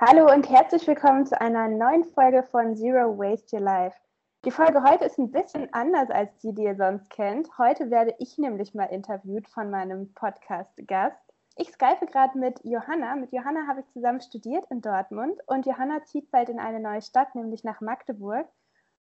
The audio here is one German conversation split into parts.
Hallo und herzlich willkommen zu einer neuen Folge von Zero Waste Your Life. Die Folge heute ist ein bisschen anders als die, die ihr sonst kennt. Heute werde ich nämlich mal interviewt von meinem Podcast-Gast. Ich skype gerade mit Johanna. Mit Johanna habe ich zusammen studiert in Dortmund und Johanna zieht bald in eine neue Stadt, nämlich nach Magdeburg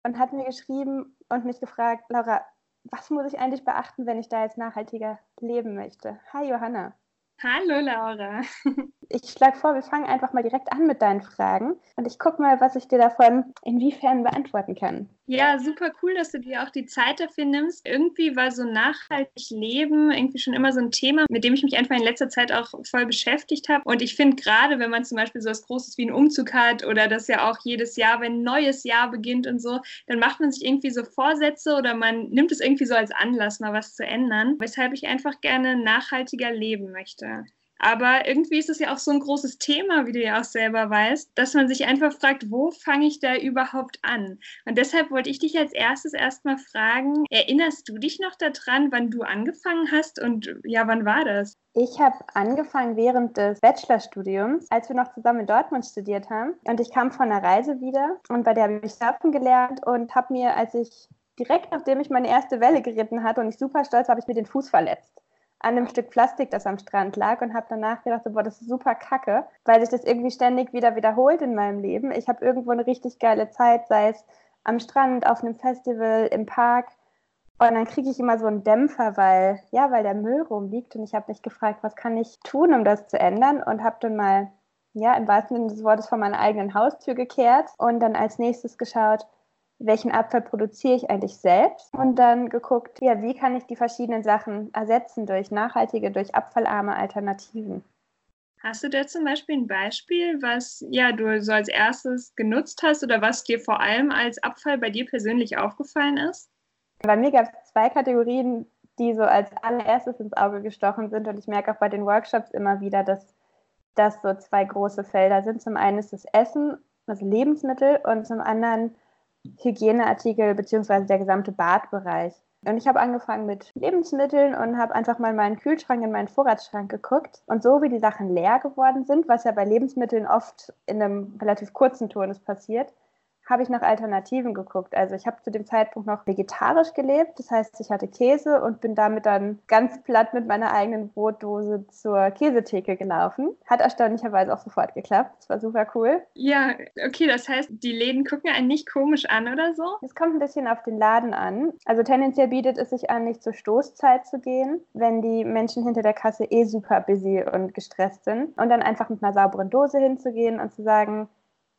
und hat mir geschrieben und mich gefragt, Laura, was muss ich eigentlich beachten, wenn ich da jetzt nachhaltiger leben möchte? Hi Johanna. Hallo Laura. Ich schlage vor, wir fangen einfach mal direkt an mit deinen Fragen und ich gucke mal, was ich dir davon inwiefern beantworten kann. Ja, super cool, dass du dir auch die Zeit dafür nimmst. Irgendwie war so nachhaltig Leben irgendwie schon immer so ein Thema, mit dem ich mich einfach in letzter Zeit auch voll beschäftigt habe. Und ich finde gerade, wenn man zum Beispiel so was Großes wie einen Umzug hat oder das ja auch jedes Jahr, wenn ein neues Jahr beginnt und so, dann macht man sich irgendwie so Vorsätze oder man nimmt es irgendwie so als Anlass, mal was zu ändern, weshalb ich einfach gerne nachhaltiger leben möchte. Aber irgendwie ist es ja auch so ein großes Thema, wie du ja auch selber weißt, dass man sich einfach fragt, wo fange ich da überhaupt an? Und deshalb wollte ich dich als erstes erstmal fragen, erinnerst du dich noch daran, wann du angefangen hast und ja, wann war das? Ich habe angefangen während des Bachelorstudiums, als wir noch zusammen in Dortmund studiert haben. Und ich kam von einer Reise wieder und bei der habe ich surfen gelernt und habe mir, als ich direkt nachdem ich meine erste Welle geritten hatte und ich super stolz war, habe ich mir den Fuß verletzt an einem Stück Plastik, das am Strand lag und habe danach gedacht, boah, das ist super kacke, weil sich das irgendwie ständig wieder wiederholt in meinem Leben. Ich habe irgendwo eine richtig geile Zeit, sei es am Strand, auf einem Festival, im Park. Und dann kriege ich immer so einen Dämpfer, weil, ja, weil der Müll rumliegt. Und ich habe mich gefragt, was kann ich tun, um das zu ändern? Und habe dann mal, ja, im wahrsten Sinne des Wortes vor meiner eigenen Haustür gekehrt und dann als nächstes geschaut, welchen Abfall produziere ich eigentlich selbst und dann geguckt, ja, wie kann ich die verschiedenen Sachen ersetzen durch nachhaltige, durch abfallarme Alternativen. Hast du da zum Beispiel ein Beispiel, was ja du so als erstes genutzt hast oder was dir vor allem als Abfall bei dir persönlich aufgefallen ist? Bei mir gab es zwei Kategorien, die so als allererstes ins Auge gestochen sind und ich merke auch bei den Workshops immer wieder, dass das so zwei große Felder sind. Zum einen ist das Essen, also Lebensmittel und zum anderen Hygieneartikel beziehungsweise der gesamte Badbereich. Und ich habe angefangen mit Lebensmitteln und habe einfach mal in meinen Kühlschrank, in meinen Vorratsschrank geguckt. Und so wie die Sachen leer geworden sind, was ja bei Lebensmitteln oft in einem relativ kurzen Turnus passiert, habe ich nach Alternativen geguckt. Also ich habe zu dem Zeitpunkt noch vegetarisch gelebt, das heißt, ich hatte Käse und bin damit dann ganz platt mit meiner eigenen Brotdose zur Käsetheke gelaufen. Hat erstaunlicherweise auch sofort geklappt. Das war super cool. Ja, okay, das heißt, die Läden gucken einen nicht komisch an oder so? Es kommt ein bisschen auf den Laden an. Also tendenziell bietet es sich an, nicht zur Stoßzeit zu gehen, wenn die Menschen hinter der Kasse eh super busy und gestresst sind. Und dann einfach mit einer sauberen Dose hinzugehen und zu sagen,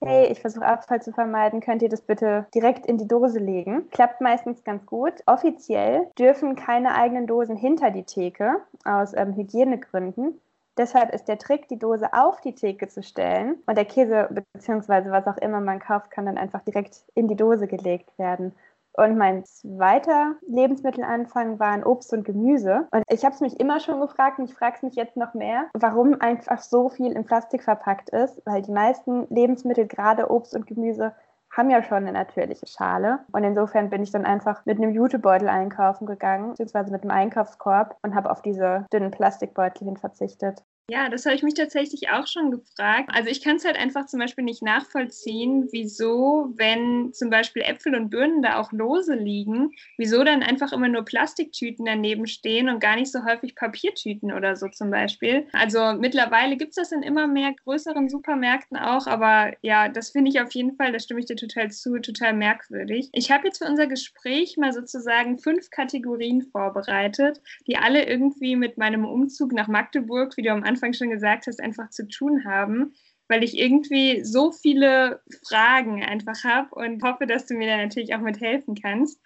hey, ich versuche Abfall zu vermeiden, könnt ihr das bitte direkt in die Dose legen? Klappt meistens ganz gut. Offiziell dürfen keine eigenen Dosen hinter die Theke aus ähm, Hygienegründen. Deshalb ist der Trick, die Dose auf die Theke zu stellen und der Käse bzw. was auch immer man kauft, kann dann einfach direkt in die Dose gelegt werden. Und mein zweiter Lebensmittelanfang waren Obst und Gemüse. Und ich habe es mich immer schon gefragt und ich frage es mich jetzt noch mehr, warum einfach so viel in Plastik verpackt ist, weil die meisten Lebensmittel, gerade Obst und Gemüse, haben ja schon eine natürliche Schale. Und insofern bin ich dann einfach mit einem Jutebeutel einkaufen gegangen, beziehungsweise mit einem Einkaufskorb und habe auf diese dünnen Plastikbeutel hin verzichtet. Ja, das habe ich mich tatsächlich auch schon gefragt. Also ich kann es halt einfach zum Beispiel nicht nachvollziehen, wieso, wenn zum Beispiel Äpfel und Birnen da auch lose liegen, wieso dann einfach immer nur Plastiktüten daneben stehen und gar nicht so häufig Papiertüten oder so zum Beispiel. Also mittlerweile gibt es das in immer mehr größeren Supermärkten auch, aber ja, das finde ich auf jeden Fall, da stimme ich dir total zu, total merkwürdig. Ich habe jetzt für unser Gespräch mal sozusagen fünf Kategorien vorbereitet, die alle irgendwie mit meinem Umzug nach Magdeburg, wie du am Anfang Anfang schon gesagt hast, einfach zu tun haben, weil ich irgendwie so viele Fragen einfach habe und hoffe, dass du mir da natürlich auch mit helfen kannst.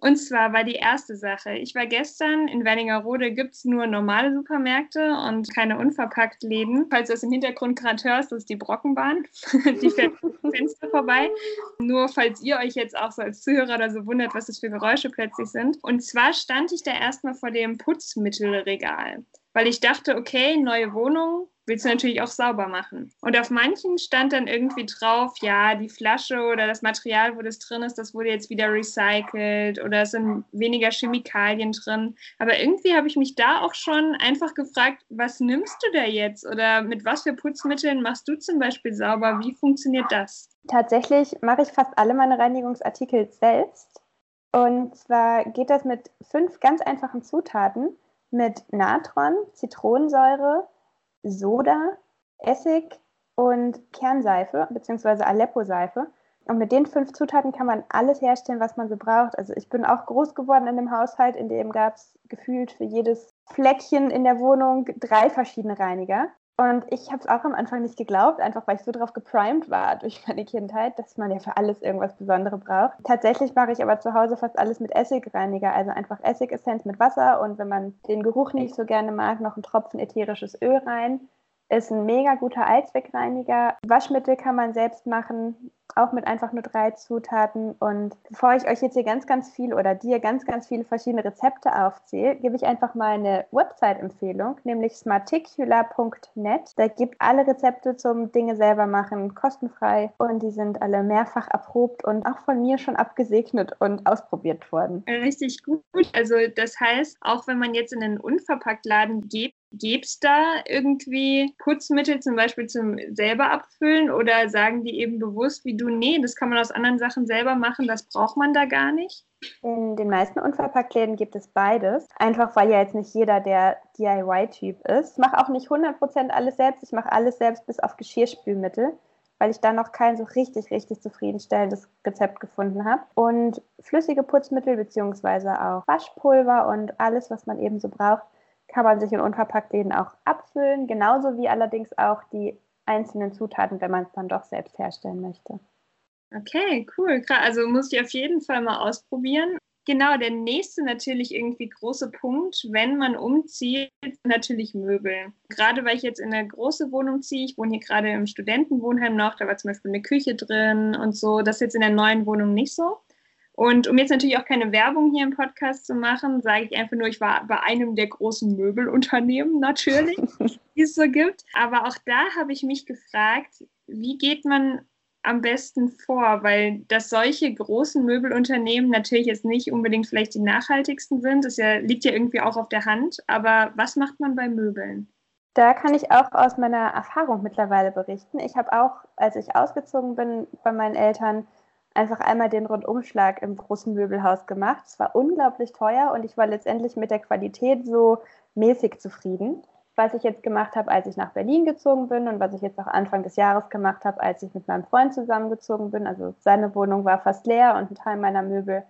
Und zwar war die erste Sache. Ich war gestern in Wernigerode, gibt es nur normale Supermärkte und keine unverpackt Läden. Falls du das im Hintergrund gerade hörst, das ist die Brockenbahn. die fährt Fenster vorbei. Nur falls ihr euch jetzt auch so als Zuhörer oder so wundert, was das für Geräusche plötzlich sind. Und zwar stand ich da erstmal vor dem Putzmittelregal weil ich dachte, okay, neue Wohnung, willst du natürlich auch sauber machen. Und auf manchen stand dann irgendwie drauf, ja, die Flasche oder das Material, wo das drin ist, das wurde jetzt wieder recycelt oder es sind weniger Chemikalien drin. Aber irgendwie habe ich mich da auch schon einfach gefragt, was nimmst du da jetzt oder mit was für Putzmitteln machst du zum Beispiel sauber? Wie funktioniert das? Tatsächlich mache ich fast alle meine Reinigungsartikel selbst. Und zwar geht das mit fünf ganz einfachen Zutaten mit Natron, Zitronensäure, Soda, Essig und Kernseife bzw. Aleppo-Seife. Und mit den fünf Zutaten kann man alles herstellen, was man so braucht. Also ich bin auch groß geworden in dem Haushalt, in dem gab es gefühlt für jedes Fleckchen in der Wohnung drei verschiedene Reiniger. Und ich habe es auch am Anfang nicht geglaubt, einfach weil ich so drauf geprimed war durch meine Kindheit, dass man ja für alles irgendwas Besonderes braucht. Tatsächlich mache ich aber zu Hause fast alles mit Essigreiniger, also einfach Essigessenz mit Wasser und wenn man den Geruch nicht so gerne mag, noch einen Tropfen ätherisches Öl rein. Ist ein mega guter Allzweckreiniger. Waschmittel kann man selbst machen, auch mit einfach nur drei Zutaten. Und bevor ich euch jetzt hier ganz, ganz viel oder dir ganz, ganz viele verschiedene Rezepte aufzähle, gebe ich einfach mal eine Website-Empfehlung, nämlich smarticula.net. Da gibt alle Rezepte zum Dinge selber machen, kostenfrei und die sind alle mehrfach erprobt und auch von mir schon abgesegnet und ausprobiert worden. Richtig gut. Also das heißt, auch wenn man jetzt in einen Unverpacktladen geht, Gibt es da irgendwie Putzmittel zum Beispiel zum selber abfüllen oder sagen die eben bewusst wie du, nee, das kann man aus anderen Sachen selber machen, das braucht man da gar nicht? In den meisten Unverpacktläden gibt es beides. Einfach weil ja jetzt nicht jeder der DIY-Typ ist. Ich mache auch nicht 100% alles selbst. Ich mache alles selbst bis auf Geschirrspülmittel, weil ich da noch kein so richtig, richtig zufriedenstellendes Rezept gefunden habe. Und flüssige Putzmittel beziehungsweise auch Waschpulver und alles, was man eben so braucht, kann man sich in Unverpacktläden auch abfüllen, genauso wie allerdings auch die einzelnen Zutaten, wenn man es dann doch selbst herstellen möchte. Okay, cool. Also muss ich auf jeden Fall mal ausprobieren. Genau, der nächste natürlich irgendwie große Punkt, wenn man umzieht, natürlich Möbel. Gerade weil ich jetzt in eine große Wohnung ziehe, ich wohne hier gerade im Studentenwohnheim noch, da war zum Beispiel eine Küche drin und so. Das ist jetzt in der neuen Wohnung nicht so. Und um jetzt natürlich auch keine Werbung hier im Podcast zu machen, sage ich einfach nur, ich war bei einem der großen Möbelunternehmen natürlich, die es so gibt. Aber auch da habe ich mich gefragt, wie geht man am besten vor? Weil dass solche großen Möbelunternehmen natürlich jetzt nicht unbedingt vielleicht die nachhaltigsten sind, das ja, liegt ja irgendwie auch auf der Hand. Aber was macht man bei Möbeln? Da kann ich auch aus meiner Erfahrung mittlerweile berichten. Ich habe auch, als ich ausgezogen bin bei meinen Eltern, einfach einmal den Rundumschlag im großen Möbelhaus gemacht. Es war unglaublich teuer und ich war letztendlich mit der Qualität so mäßig zufrieden. Was ich jetzt gemacht habe, als ich nach Berlin gezogen bin und was ich jetzt auch Anfang des Jahres gemacht habe, als ich mit meinem Freund zusammengezogen bin. Also seine Wohnung war fast leer und ein Teil meiner Möbel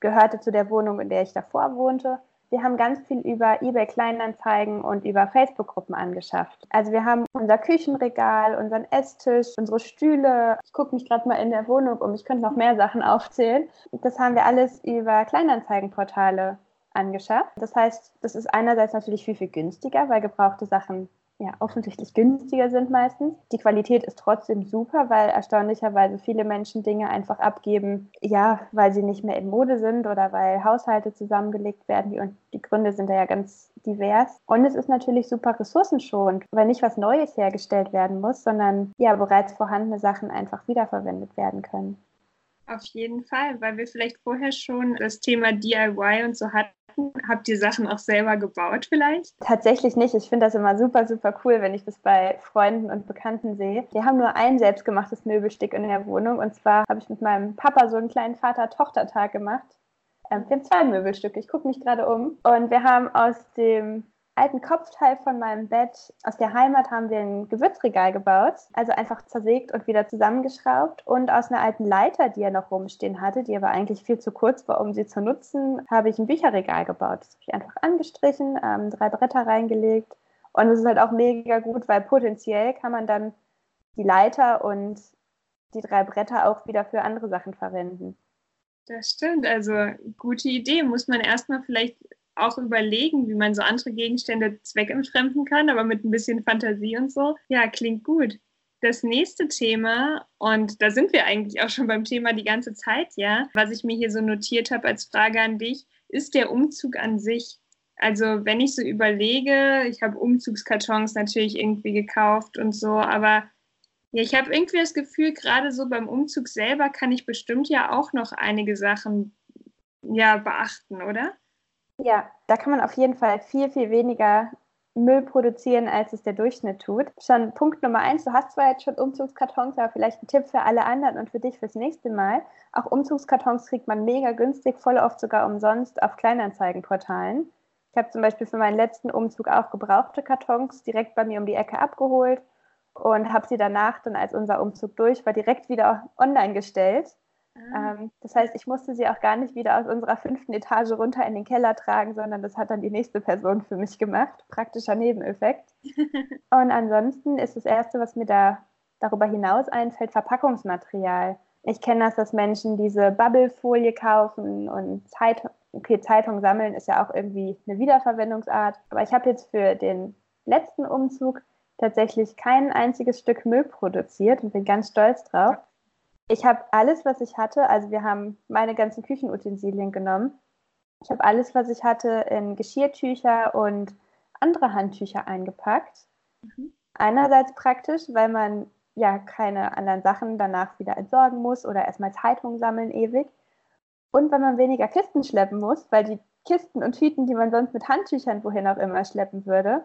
gehörte zu der Wohnung, in der ich davor wohnte wir haben ganz viel über eBay Kleinanzeigen und über Facebook-Gruppen angeschafft. Also wir haben unser Küchenregal, unseren Esstisch, unsere Stühle. Ich gucke mich gerade mal in der Wohnung um. Ich könnte noch mehr Sachen aufzählen. Das haben wir alles über Kleinanzeigenportale angeschafft. Das heißt, das ist einerseits natürlich viel, viel günstiger, weil gebrauchte Sachen ja, offensichtlich günstiger sind meistens. Die Qualität ist trotzdem super, weil erstaunlicherweise viele Menschen Dinge einfach abgeben, ja, weil sie nicht mehr in Mode sind oder weil Haushalte zusammengelegt werden. Und die Gründe sind da ja ganz divers. Und es ist natürlich super ressourcenschonend, weil nicht was Neues hergestellt werden muss, sondern ja, bereits vorhandene Sachen einfach wiederverwendet werden können. Auf jeden Fall, weil wir vielleicht vorher schon das Thema DIY und so hatten. Habt ihr Sachen auch selber gebaut vielleicht? Tatsächlich nicht. Ich finde das immer super, super cool, wenn ich das bei Freunden und Bekannten sehe. Wir haben nur ein selbstgemachtes Möbelstück in der Wohnung und zwar habe ich mit meinem Papa so einen kleinen Vater-Tochter-Tag gemacht. Ähm, wir haben zwei Möbelstücke. Ich gucke mich gerade um. Und wir haben aus dem alten Kopfteil von meinem Bett aus der Heimat haben wir ein Gewürzregal gebaut, also einfach zersägt und wieder zusammengeschraubt. Und aus einer alten Leiter, die er noch rumstehen hatte, die aber eigentlich viel zu kurz war, um sie zu nutzen, habe ich ein Bücherregal gebaut. Das habe ich einfach angestrichen, ähm, drei Bretter reingelegt. Und es ist halt auch mega gut, weil potenziell kann man dann die Leiter und die drei Bretter auch wieder für andere Sachen verwenden. Das stimmt, also gute Idee. Muss man erstmal vielleicht auch überlegen, wie man so andere Gegenstände zweckentfremden kann, aber mit ein bisschen Fantasie und so. Ja, klingt gut. Das nächste Thema, und da sind wir eigentlich auch schon beim Thema die ganze Zeit, ja, was ich mir hier so notiert habe als Frage an dich, ist der Umzug an sich. Also wenn ich so überlege, ich habe Umzugskartons natürlich irgendwie gekauft und so, aber ja, ich habe irgendwie das Gefühl, gerade so beim Umzug selber kann ich bestimmt ja auch noch einige Sachen ja beachten, oder? Ja, da kann man auf jeden Fall viel, viel weniger Müll produzieren, als es der Durchschnitt tut. Schon Punkt Nummer eins, du hast zwar jetzt schon Umzugskartons, aber vielleicht ein Tipp für alle anderen und für dich fürs nächste Mal. Auch Umzugskartons kriegt man mega günstig, voll oft sogar umsonst auf Kleinanzeigenportalen. Ich habe zum Beispiel für meinen letzten Umzug auch gebrauchte Kartons direkt bei mir um die Ecke abgeholt und habe sie danach dann, als unser Umzug durch war, direkt wieder online gestellt Ah. Ähm, das heißt, ich musste sie auch gar nicht wieder aus unserer fünften Etage runter in den Keller tragen, sondern das hat dann die nächste Person für mich gemacht. Praktischer Nebeneffekt. Und ansonsten ist das Erste, was mir da darüber hinaus einfällt, Verpackungsmaterial. Ich kenne das, dass Menschen diese Bubblefolie kaufen und Zeit, okay, Zeitung sammeln ist ja auch irgendwie eine Wiederverwendungsart. Aber ich habe jetzt für den letzten Umzug tatsächlich kein einziges Stück Müll produziert und bin ganz stolz drauf. Ich habe alles, was ich hatte, also wir haben meine ganzen Küchenutensilien genommen. Ich habe alles, was ich hatte, in Geschirrtücher und andere Handtücher eingepackt. Mhm. Einerseits praktisch, weil man ja keine anderen Sachen danach wieder entsorgen muss oder erstmal Zeitungen sammeln ewig. Und weil man weniger Kisten schleppen muss, weil die Kisten und Tüten, die man sonst mit Handtüchern wohin auch immer schleppen würde,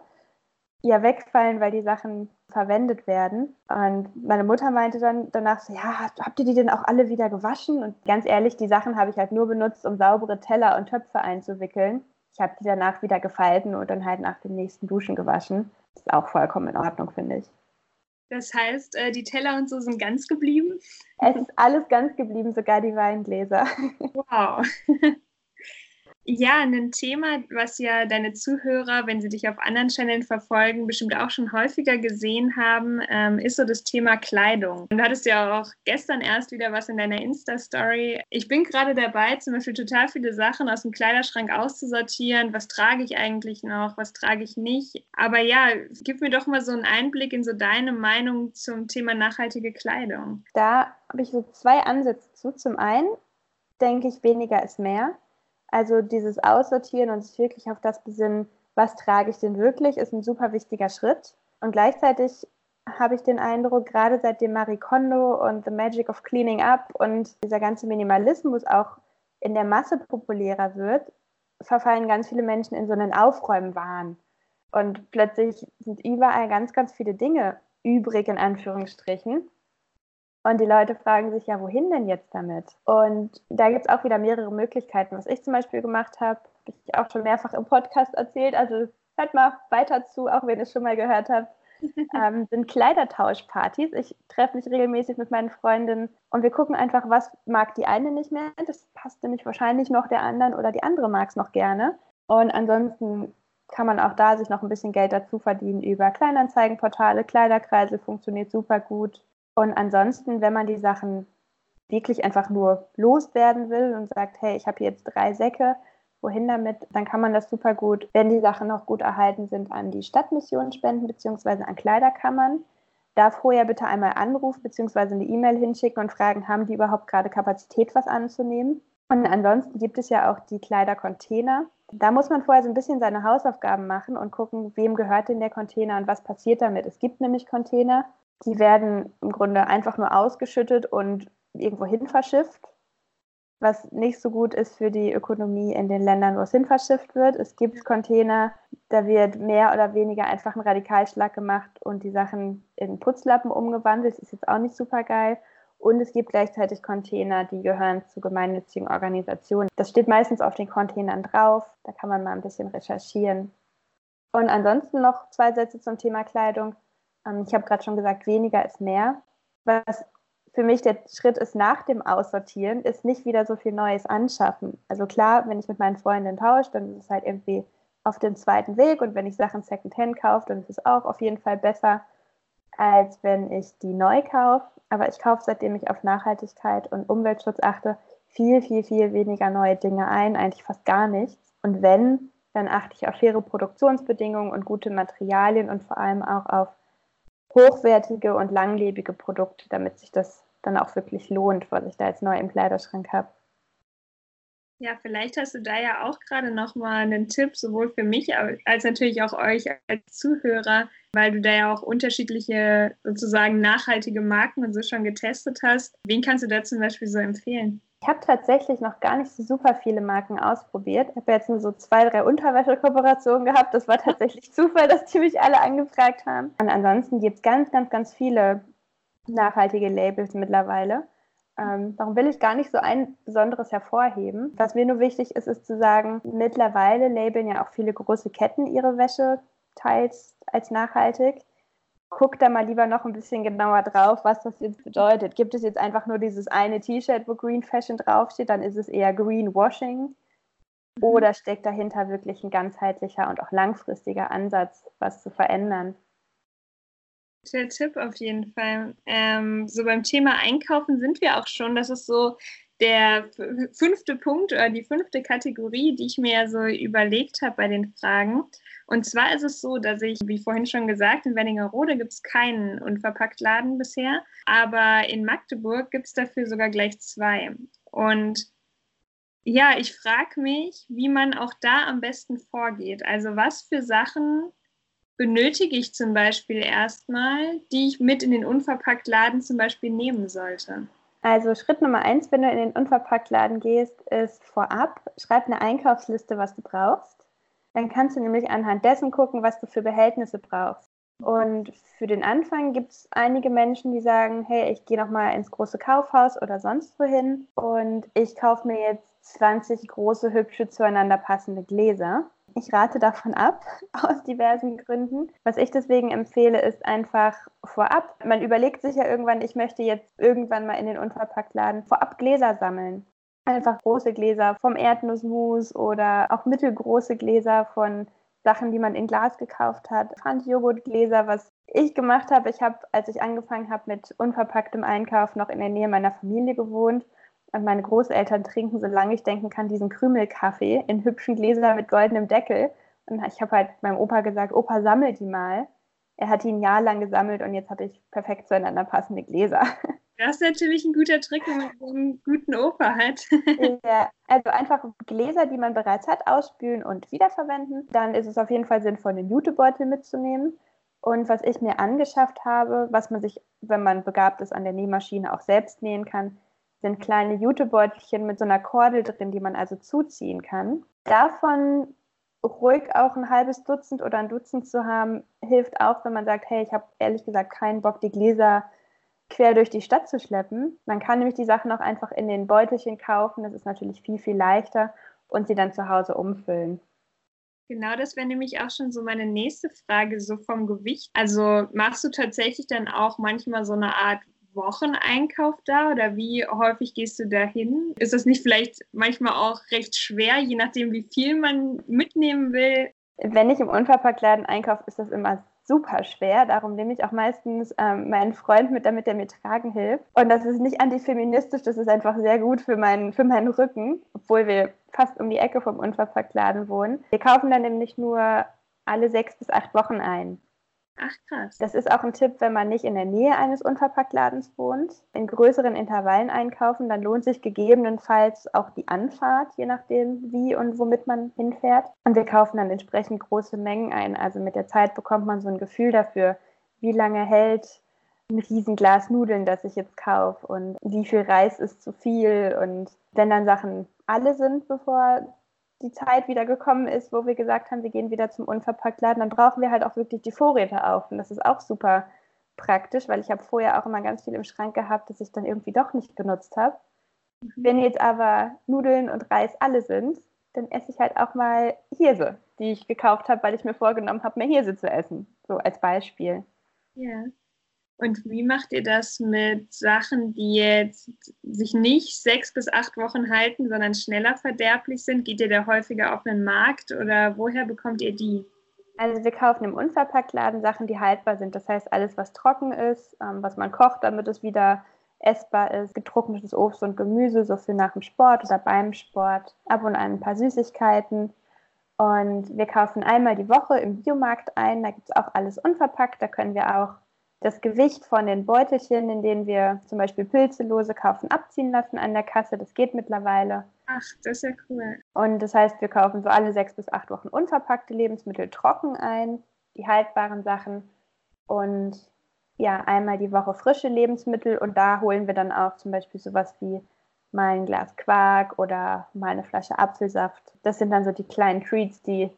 ja wegfallen, weil die Sachen verwendet werden. Und meine Mutter meinte dann danach so, ja, habt ihr die denn auch alle wieder gewaschen? Und ganz ehrlich, die Sachen habe ich halt nur benutzt, um saubere Teller und Töpfe einzuwickeln. Ich habe die danach wieder gefalten und dann halt nach dem nächsten Duschen gewaschen. Das ist auch vollkommen in Ordnung, finde ich. Das heißt, äh, die Teller und so sind ganz geblieben? Es ist alles ganz geblieben, sogar die Weingläser. Wow. Ja, ein Thema, was ja deine Zuhörer, wenn sie dich auf anderen Channeln verfolgen, bestimmt auch schon häufiger gesehen haben, ähm, ist so das Thema Kleidung. Und du hattest ja auch gestern erst wieder was in deiner Insta-Story. Ich bin gerade dabei, zum Beispiel total viele Sachen aus dem Kleiderschrank auszusortieren. Was trage ich eigentlich noch? Was trage ich nicht? Aber ja, gib mir doch mal so einen Einblick in so deine Meinung zum Thema nachhaltige Kleidung. Da habe ich so zwei Ansätze zu. Zum einen denke ich, weniger ist mehr. Also dieses Aussortieren und sich wirklich auf das besinnen, was trage ich denn wirklich, ist ein super wichtiger Schritt. Und gleichzeitig habe ich den Eindruck, gerade seitdem Marie Kondo und The Magic of Cleaning Up und dieser ganze Minimalismus auch in der Masse populärer wird, verfallen ganz viele Menschen in so einen Aufräumwahn. Und plötzlich sind überall ganz, ganz viele Dinge übrig, in Anführungsstrichen. Und die Leute fragen sich ja, wohin denn jetzt damit? Und da gibt es auch wieder mehrere Möglichkeiten. Was ich zum Beispiel gemacht habe, habe ich auch schon mehrfach im Podcast erzählt. Also hört mal weiter zu, auch wenn ihr es schon mal gehört habt. ähm, sind Kleidertauschpartys. Ich treffe mich regelmäßig mit meinen Freundinnen und wir gucken einfach, was mag die eine nicht mehr. Das passt nämlich wahrscheinlich noch der anderen oder die andere mag es noch gerne. Und ansonsten kann man auch da sich noch ein bisschen Geld dazu verdienen über Kleinanzeigenportale. Kleiderkreise funktioniert super gut. Und ansonsten, wenn man die Sachen wirklich einfach nur loswerden will und sagt, hey, ich habe jetzt drei Säcke, wohin damit, dann kann man das super gut, wenn die Sachen noch gut erhalten sind, an die Stadtmission spenden, beziehungsweise an Kleiderkammern. Da vorher bitte einmal anrufen, beziehungsweise eine E-Mail hinschicken und fragen, haben die überhaupt gerade Kapazität, was anzunehmen? Und ansonsten gibt es ja auch die Kleidercontainer. Da muss man vorher so ein bisschen seine Hausaufgaben machen und gucken, wem gehört denn der Container und was passiert damit. Es gibt nämlich Container, die werden im Grunde einfach nur ausgeschüttet und irgendwo hin verschifft, was nicht so gut ist für die Ökonomie in den Ländern, wo es hin verschifft wird. Es gibt Container, da wird mehr oder weniger einfach ein Radikalschlag gemacht und die Sachen in Putzlappen umgewandelt. Das ist jetzt auch nicht super geil. Und es gibt gleichzeitig Container, die gehören zu gemeinnützigen Organisationen. Das steht meistens auf den Containern drauf. Da kann man mal ein bisschen recherchieren. Und ansonsten noch zwei Sätze zum Thema Kleidung. Ähm, ich habe gerade schon gesagt, weniger ist mehr. Was für mich der Schritt ist nach dem Aussortieren, ist nicht wieder so viel Neues anschaffen. Also klar, wenn ich mit meinen Freunden tausche, dann ist es halt irgendwie auf dem zweiten Weg und wenn ich Sachen Secondhand kaufe, dann ist es auch auf jeden Fall besser, als wenn ich die neu kaufe. Aber ich kaufe, seitdem ich auf Nachhaltigkeit und Umweltschutz achte, viel, viel, viel weniger neue Dinge ein, eigentlich fast gar nichts. Und wenn, dann achte ich auf faire Produktionsbedingungen und gute Materialien und vor allem auch auf hochwertige und langlebige Produkte, damit sich das dann auch wirklich lohnt, was ich da jetzt neu im Kleiderschrank habe. Ja, vielleicht hast du da ja auch gerade noch mal einen Tipp, sowohl für mich als natürlich auch euch als Zuhörer, weil du da ja auch unterschiedliche sozusagen nachhaltige Marken und so schon getestet hast. Wen kannst du da zum Beispiel so empfehlen? Ich habe tatsächlich noch gar nicht so super viele Marken ausprobiert. Ich habe jetzt nur so zwei, drei Unterwäsche-Kooperationen gehabt. Das war tatsächlich Zufall, dass die mich alle angefragt haben. Und ansonsten gibt es ganz, ganz, ganz viele nachhaltige Labels mittlerweile. Ähm, darum will ich gar nicht so ein besonderes hervorheben. Was mir nur wichtig ist, ist zu sagen, mittlerweile labeln ja auch viele große Ketten ihre Wäsche teils als nachhaltig. Guck da mal lieber noch ein bisschen genauer drauf, was das jetzt bedeutet. Gibt es jetzt einfach nur dieses eine T-Shirt, wo Green Fashion draufsteht, dann ist es eher Greenwashing. Mhm. Oder steckt dahinter wirklich ein ganzheitlicher und auch langfristiger Ansatz, was zu verändern? Der Tipp auf jeden Fall. Ähm, so beim Thema Einkaufen sind wir auch schon. Das ist so der fünfte Punkt oder die fünfte Kategorie, die ich mir so überlegt habe bei den Fragen. Und zwar ist es so, dass ich, wie vorhin schon gesagt, in Wernigerode gibt es keinen Unverpacktladen bisher, aber in Magdeburg gibt es dafür sogar gleich zwei. Und ja, ich frage mich, wie man auch da am besten vorgeht. Also was für Sachen benötige ich zum Beispiel erstmal, die ich mit in den Unverpacktladen zum Beispiel nehmen sollte? Also Schritt Nummer eins, wenn du in den Unverpacktladen gehst, ist vorab, schreib eine Einkaufsliste, was du brauchst. Dann kannst du nämlich anhand dessen gucken, was du für Behältnisse brauchst. Und für den Anfang gibt es einige Menschen, die sagen, hey, ich gehe nochmal ins große Kaufhaus oder sonst wohin und ich kaufe mir jetzt 20 große, hübsche, zueinander passende Gläser. Ich rate davon ab, aus diversen Gründen. Was ich deswegen empfehle, ist einfach vorab. Man überlegt sich ja irgendwann, ich möchte jetzt irgendwann mal in den Unverpacktladen vorab Gläser sammeln. Einfach große Gläser vom Erdnussmus oder auch mittelgroße Gläser von Sachen, die man in Glas gekauft hat. Handjoghurtgläser, was ich gemacht habe. Ich habe, als ich angefangen habe mit unverpacktem Einkauf, noch in der Nähe meiner Familie gewohnt meine Großeltern trinken, solange ich denken kann, diesen Krümelkaffee in hübschen Gläsern mit goldenem Deckel. Und ich habe halt meinem Opa gesagt, Opa, sammel die mal. Er hat die ein Jahr lang gesammelt und jetzt habe ich perfekt zueinander passende Gläser. Das ist natürlich ein guter Trick, wenn man einen guten Opa hat. Ja, also einfach Gläser, die man bereits hat, ausspülen und wiederverwenden. Dann ist es auf jeden Fall sinnvoll, einen Jutebeutel mitzunehmen. Und was ich mir angeschafft habe, was man sich, wenn man begabt ist, an der Nähmaschine auch selbst nähen kann, sind kleine Jutebeutelchen mit so einer Kordel drin, die man also zuziehen kann. Davon ruhig auch ein halbes Dutzend oder ein Dutzend zu haben, hilft auch, wenn man sagt, hey, ich habe ehrlich gesagt keinen Bock, die Gläser quer durch die Stadt zu schleppen. Man kann nämlich die Sachen auch einfach in den Beutelchen kaufen. Das ist natürlich viel, viel leichter und sie dann zu Hause umfüllen. Genau, das wäre nämlich auch schon so meine nächste Frage, so vom Gewicht. Also machst du tatsächlich dann auch manchmal so eine Art Wocheneinkauf da oder wie häufig gehst du da hin? Ist das nicht vielleicht manchmal auch recht schwer, je nachdem, wie viel man mitnehmen will? Wenn ich im Unverpacktladen einkaufe, ist das immer super schwer. Darum nehme ich auch meistens ähm, meinen Freund mit, damit er mir tragen hilft. Und das ist nicht antifeministisch, das ist einfach sehr gut für meinen, für meinen Rücken, obwohl wir fast um die Ecke vom Unverpacktladen wohnen. Wir kaufen dann nämlich nur alle sechs bis acht Wochen ein. Ach krass. Das ist auch ein Tipp, wenn man nicht in der Nähe eines Unverpacktladens wohnt. In größeren Intervallen einkaufen, dann lohnt sich gegebenenfalls auch die Anfahrt, je nachdem, wie und womit man hinfährt. Und wir kaufen dann entsprechend große Mengen ein. Also mit der Zeit bekommt man so ein Gefühl dafür, wie lange hält ein Riesenglas Nudeln, das ich jetzt kaufe und wie viel Reis ist zu viel. Und wenn dann Sachen alle sind, bevor die Zeit wieder gekommen ist, wo wir gesagt haben, wir gehen wieder zum Unverpacktladen, dann brauchen wir halt auch wirklich die Vorräte auf. Und das ist auch super praktisch, weil ich habe vorher auch immer ganz viel im Schrank gehabt, das ich dann irgendwie doch nicht benutzt habe. Mhm. Wenn jetzt aber Nudeln und Reis alle sind, dann esse ich halt auch mal Hirse, die ich gekauft habe, weil ich mir vorgenommen habe, mehr Hirse zu essen. So als Beispiel. Ja. Und wie macht ihr das mit Sachen, die jetzt sich nicht sechs bis acht Wochen halten, sondern schneller verderblich sind? Geht ihr da häufiger auf den Markt oder woher bekommt ihr die? Also wir kaufen im Unverpacktladen Sachen, die haltbar sind. Das heißt alles, was trocken ist, ähm, was man kocht, damit es wieder essbar ist, getrocknetes Obst und Gemüse, so für nach dem Sport oder beim Sport, ab und an ein paar Süßigkeiten. Und wir kaufen einmal die Woche im Biomarkt ein, da gibt es auch alles unverpackt, da können wir auch das Gewicht von den Beutelchen, in denen wir zum Beispiel Pilzelose kaufen, abziehen lassen an der Kasse. Das geht mittlerweile. Ach, das ist ja cool. Und das heißt, wir kaufen so alle sechs bis acht Wochen unverpackte Lebensmittel trocken ein, die haltbaren Sachen und ja, einmal die Woche frische Lebensmittel und da holen wir dann auch zum Beispiel sowas wie mal ein Glas Quark oder mal eine Flasche Apfelsaft. Das sind dann so die kleinen Treats, die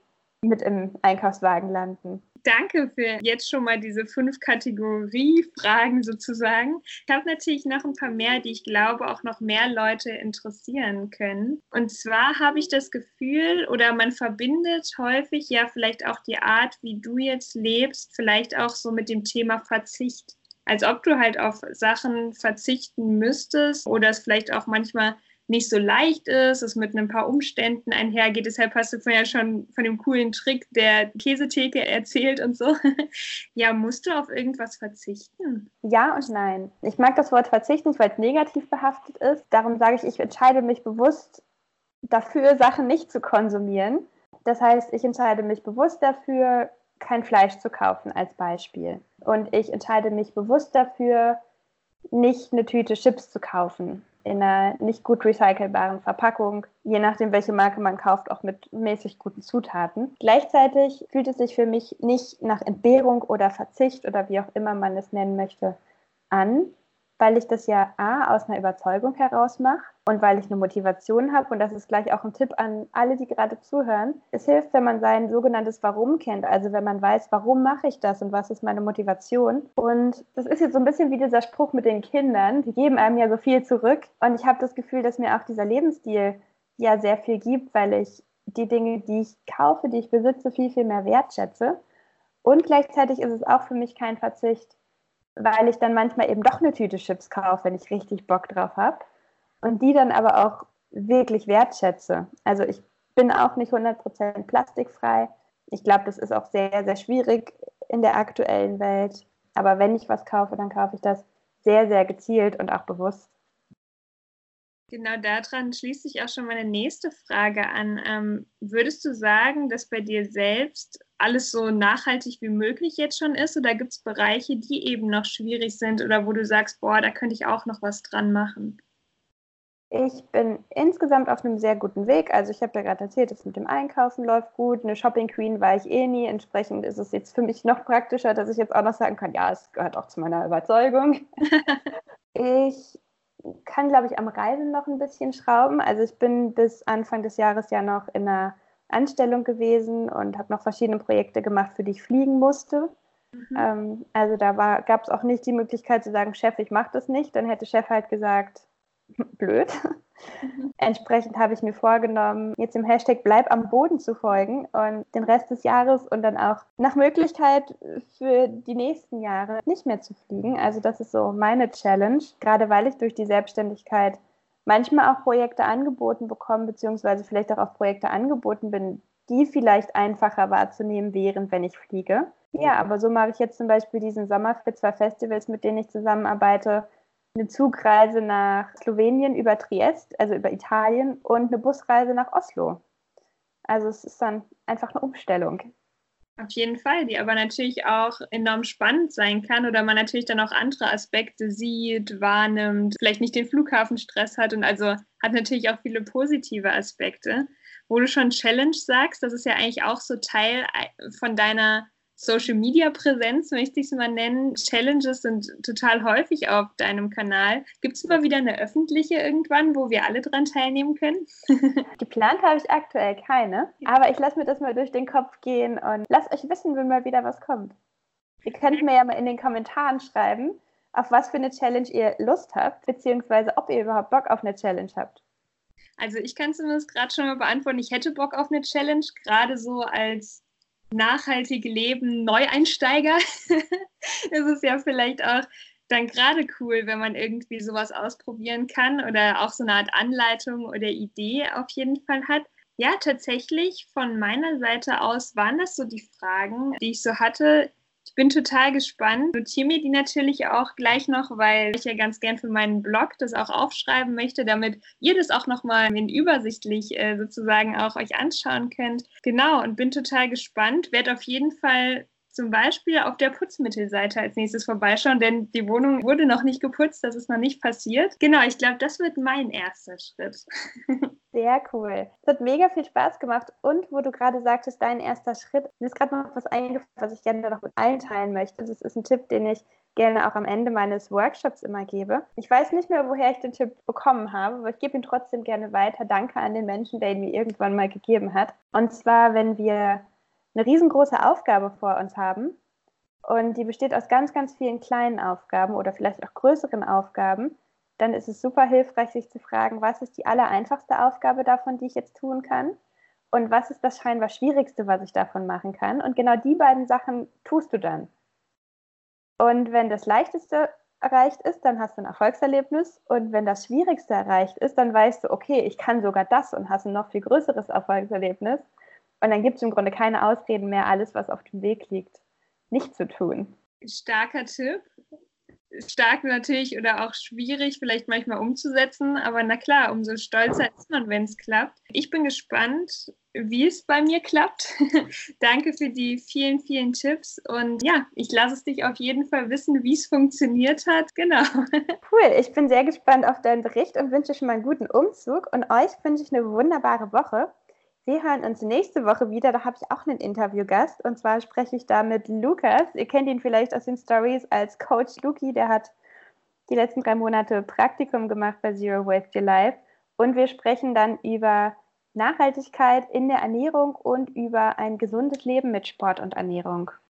mit im Einkaufswagen landen. Danke für jetzt schon mal diese fünf Kategorie-Fragen sozusagen. Ich habe natürlich noch ein paar mehr, die ich glaube auch noch mehr Leute interessieren können. Und zwar habe ich das Gefühl, oder man verbindet häufig ja vielleicht auch die Art, wie du jetzt lebst, vielleicht auch so mit dem Thema Verzicht als ob du halt auf Sachen verzichten müsstest oder es vielleicht auch manchmal nicht so leicht ist, es mit ein paar Umständen einhergeht. Deshalb hast du vorher schon von dem coolen Trick der Käsetheke erzählt und so. ja, musst du auf irgendwas verzichten? Ja und nein. Ich mag das Wort Verzicht nicht, weil es negativ behaftet ist. Darum sage ich, ich entscheide mich bewusst dafür, Sachen nicht zu konsumieren. Das heißt, ich entscheide mich bewusst dafür, kein Fleisch zu kaufen als Beispiel. Und ich entscheide mich bewusst dafür, nicht eine Tüte Chips zu kaufen in einer nicht gut recycelbaren Verpackung, je nachdem, welche Marke man kauft, auch mit mäßig guten Zutaten. Gleichzeitig fühlt es sich für mich nicht nach Entbehrung oder Verzicht oder wie auch immer man es nennen möchte an, weil ich das ja A aus einer Überzeugung heraus mache und weil ich eine Motivation habe. Und das ist gleich auch ein Tipp an alle, die gerade zuhören. Es hilft, wenn man sein sogenanntes Warum kennt, also wenn man weiß, warum mache ich das und was ist meine Motivation. Und das ist jetzt so ein bisschen wie dieser Spruch mit den Kindern, die geben einem ja so viel zurück. Und ich habe das Gefühl, dass mir auch dieser Lebensstil ja sehr viel gibt, weil ich die Dinge, die ich kaufe, die ich besitze, viel, viel mehr wertschätze. Und gleichzeitig ist es auch für mich kein Verzicht, weil ich dann manchmal eben doch eine Tüte Chips kaufe, wenn ich richtig Bock drauf habe. Und die dann aber auch wirklich wertschätze. Also ich bin auch nicht 100% plastikfrei. Ich glaube, das ist auch sehr, sehr schwierig in der aktuellen Welt. Aber wenn ich was kaufe, dann kaufe ich das sehr, sehr gezielt und auch bewusst. Genau daran schließt sich auch schon meine nächste Frage an. Ähm, würdest du sagen, dass bei dir selbst alles so nachhaltig wie möglich jetzt schon ist? Oder gibt es Bereiche, die eben noch schwierig sind oder wo du sagst, boah, da könnte ich auch noch was dran machen? Ich bin insgesamt auf einem sehr guten Weg. Also ich habe ja gerade erzählt, das mit dem Einkaufen läuft gut. Eine Shopping Queen war ich eh nie. Entsprechend ist es jetzt für mich noch praktischer, dass ich jetzt auch noch sagen kann, ja, es gehört auch zu meiner Überzeugung. ich kann, glaube ich, am Reisen noch ein bisschen schrauben. Also ich bin bis Anfang des Jahres ja noch in einer Anstellung gewesen und habe noch verschiedene Projekte gemacht, für die ich fliegen musste. Mhm. Ähm, also da gab es auch nicht die Möglichkeit zu sagen, Chef, ich mache das nicht. Dann hätte Chef halt gesagt, blöd. Mhm. Entsprechend habe ich mir vorgenommen, jetzt im Hashtag Bleib am Boden zu folgen und den Rest des Jahres und dann auch nach Möglichkeit für die nächsten Jahre nicht mehr zu fliegen. Also das ist so meine Challenge, gerade weil ich durch die Selbstständigkeit manchmal auch Projekte angeboten bekomme, beziehungsweise vielleicht auch auf Projekte angeboten bin, die vielleicht einfacher wahrzunehmen wären, wenn ich fliege. Ja, aber so mache ich jetzt zum Beispiel diesen Sommer für zwei Festivals, mit denen ich zusammenarbeite, eine Zugreise nach Slowenien über Triest, also über Italien, und eine Busreise nach Oslo. Also es ist dann einfach eine Umstellung. Auf jeden Fall, die aber natürlich auch enorm spannend sein kann oder man natürlich dann auch andere Aspekte sieht, wahrnimmt, vielleicht nicht den Flughafenstress hat und also hat natürlich auch viele positive Aspekte. Wo du schon Challenge sagst, das ist ja eigentlich auch so Teil äh, von deiner Social Media Präsenz, möchte ich es mal nennen. Challenges sind total häufig auf deinem Kanal. Gibt es mal wieder eine öffentliche irgendwann, wo wir alle dran teilnehmen können? Geplant habe ich aktuell keine, aber ich lasse mir das mal durch den Kopf gehen und lasst euch wissen, wenn mal wieder was kommt. Ihr könnt mir ja mal in den Kommentaren schreiben, auf was für eine Challenge ihr Lust habt, beziehungsweise ob ihr überhaupt Bock auf eine Challenge habt. Also ich kann zumindest gerade schon mal beantworten, ich hätte Bock auf eine Challenge, gerade so als nachhaltige Leben Neueinsteiger. es ist ja vielleicht auch dann gerade cool, wenn man irgendwie sowas ausprobieren kann oder auch so eine Art Anleitung oder Idee auf jeden Fall hat. Ja, tatsächlich von meiner Seite aus waren das so die Fragen, die ich so hatte. Bin total gespannt. Notiere mir die natürlich auch gleich noch, weil ich ja ganz gern für meinen Blog das auch aufschreiben möchte, damit ihr das auch nochmal übersichtlich äh, sozusagen auch euch anschauen könnt. Genau, und bin total gespannt. Werde auf jeden Fall zum Beispiel auf der Putzmittelseite als nächstes vorbeischauen, denn die Wohnung wurde noch nicht geputzt, das ist noch nicht passiert. Genau, ich glaube, das wird mein erster Schritt. Sehr cool. Es hat mega viel Spaß gemacht. Und wo du gerade sagtest, dein erster Schritt, mir ist gerade noch was eingefallen, was ich gerne noch mit allen teilen möchte. Das ist ein Tipp, den ich gerne auch am Ende meines Workshops immer gebe. Ich weiß nicht mehr, woher ich den Tipp bekommen habe, aber ich gebe ihn trotzdem gerne weiter. Danke an den Menschen, der ihn mir irgendwann mal gegeben hat. Und zwar, wenn wir eine riesengroße Aufgabe vor uns haben und die besteht aus ganz, ganz vielen kleinen Aufgaben oder vielleicht auch größeren Aufgaben, dann ist es super hilfreich, sich zu fragen, was ist die allereinfachste Aufgabe davon, die ich jetzt tun kann? Und was ist das scheinbar Schwierigste, was ich davon machen kann? Und genau die beiden Sachen tust du dann. Und wenn das Leichteste erreicht ist, dann hast du ein Erfolgserlebnis. Und wenn das Schwierigste erreicht ist, dann weißt du, okay, ich kann sogar das und hast ein noch viel größeres Erfolgserlebnis. Und dann gibt es im Grunde keine Ausreden mehr, alles, was auf dem Weg liegt, nicht zu tun. Starker Tipp. Stark natürlich oder auch schwierig, vielleicht manchmal umzusetzen, aber na klar, umso stolzer ist man, wenn es klappt. Ich bin gespannt, wie es bei mir klappt. Danke für die vielen, vielen Tipps und ja, ich lasse es dich auf jeden Fall wissen, wie es funktioniert hat. Genau. Cool, ich bin sehr gespannt auf deinen Bericht und wünsche schon mal einen guten Umzug und euch wünsche ich eine wunderbare Woche. Wir hören uns nächste Woche wieder. Da habe ich auch einen Interviewgast. Und zwar spreche ich da mit Lukas. Ihr kennt ihn vielleicht aus den Stories als Coach Luki. Der hat die letzten drei Monate Praktikum gemacht bei Zero Waste Your Life. Und wir sprechen dann über Nachhaltigkeit in der Ernährung und über ein gesundes Leben mit Sport und Ernährung.